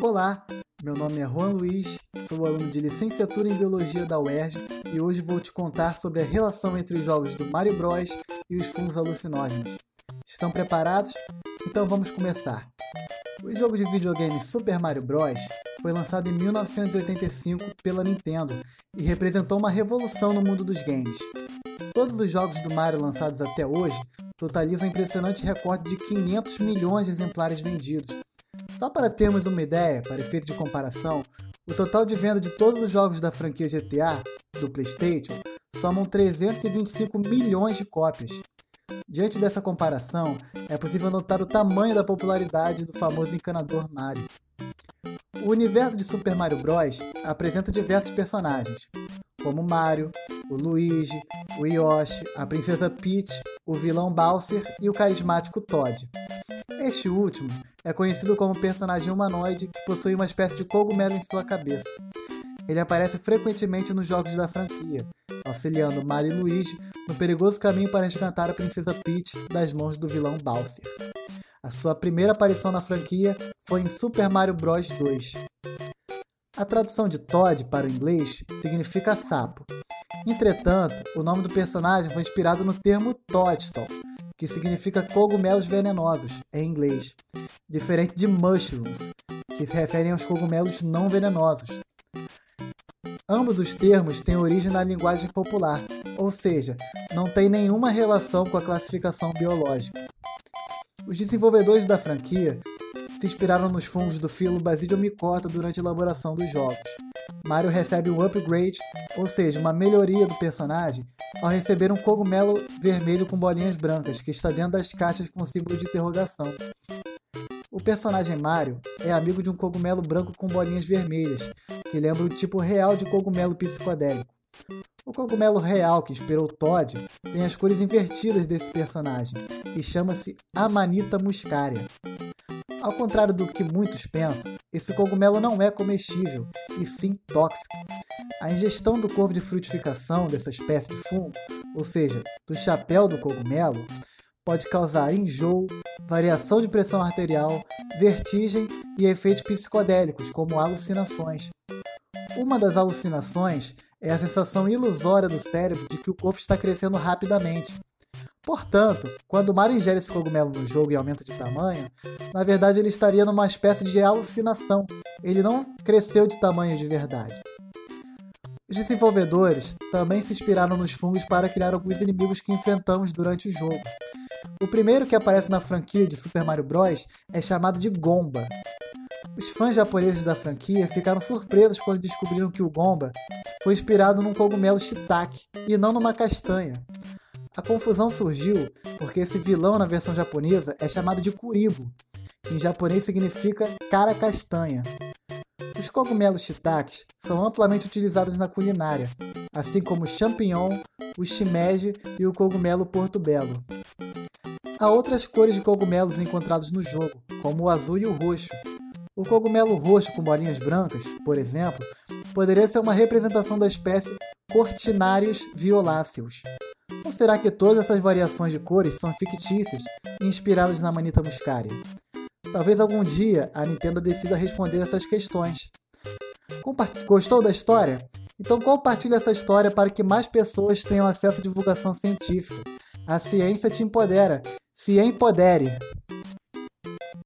Olá, meu nome é Juan Luiz, sou aluno de licenciatura em Biologia da UERJ e hoje vou te contar sobre a relação entre os jogos do Mario Bros e os fungos alucinógenos. Estão preparados? Então vamos começar. O jogo de videogame Super Mario Bros foi lançado em 1985 pela Nintendo e representou uma revolução no mundo dos games. Todos os jogos do Mario lançados até hoje totalizam um impressionante recorde de 500 milhões de exemplares vendidos. Só para termos uma ideia, para efeito de comparação, o total de venda de todos os jogos da franquia GTA do PlayStation somam 325 milhões de cópias. Diante dessa comparação, é possível notar o tamanho da popularidade do famoso encanador Mario. O universo de Super Mario Bros. apresenta diversos personagens, como Mario, o Luigi, o Yoshi, a princesa Peach, o vilão Bowser e o carismático Toad. Este último é conhecido como personagem humanoide que possui uma espécie de cogumelo em sua cabeça. Ele aparece frequentemente nos jogos da franquia, auxiliando Mario e Luigi no perigoso caminho para resgatar a princesa Peach das mãos do vilão Bowser. A sua primeira aparição na franquia foi em Super Mario Bros. 2. A tradução de Todd para o inglês significa sapo. Entretanto, o nome do personagem foi inspirado no termo Toadstool, que significa cogumelos venenosos em inglês, diferente de mushrooms, que se referem aos cogumelos não venenosos. Ambos os termos têm origem na linguagem popular, ou seja, não tem nenhuma relação com a classificação biológica. Os desenvolvedores da franquia se inspiraram nos fungos do filo Basidiomycota durante a elaboração dos jogos. Mario recebe um upgrade, ou seja, uma melhoria do personagem, ao receber um cogumelo vermelho com bolinhas brancas que está dentro das caixas com símbolo de interrogação. O personagem Mario é amigo de um cogumelo branco com bolinhas vermelhas, que lembra o tipo real de cogumelo psicodélico. O cogumelo real que inspirou Todd tem as cores invertidas desse personagem e chama-se Amanita muscaria. Ao contrário do que muitos pensam, esse cogumelo não é comestível, e sim tóxico. A ingestão do corpo de frutificação dessa espécie de fungo, ou seja, do chapéu do cogumelo, pode causar enjoo, variação de pressão arterial, vertigem e efeitos psicodélicos, como alucinações. Uma das alucinações é a sensação ilusória do cérebro de que o corpo está crescendo rapidamente, Portanto, quando Mario ingere esse cogumelo no jogo e aumenta de tamanho, na verdade ele estaria numa espécie de alucinação. Ele não cresceu de tamanho de verdade. Os desenvolvedores também se inspiraram nos fungos para criar alguns inimigos que enfrentamos durante o jogo. O primeiro que aparece na franquia de Super Mario Bros. é chamado de Gomba. Os fãs japoneses da franquia ficaram surpresos quando descobriram que o Gomba foi inspirado num cogumelo shiitake e não numa castanha. A confusão surgiu porque esse vilão na versão japonesa é chamado de Kuribo, que em japonês significa cara castanha. Os cogumelos shiitakes são amplamente utilizados na culinária, assim como o champignon, o shimeji e o cogumelo portobello. Há outras cores de cogumelos encontrados no jogo, como o azul e o roxo. O cogumelo roxo com bolinhas brancas, por exemplo, poderia ser uma representação da espécie Cortinarius violáceos, ou será que todas essas variações de cores são fictícias e inspiradas na Manita Muscaria? Talvez algum dia a Nintendo decida responder essas questões. Gostou da história? Então compartilhe essa história para que mais pessoas tenham acesso à divulgação científica. A ciência te empodera. Se empodere!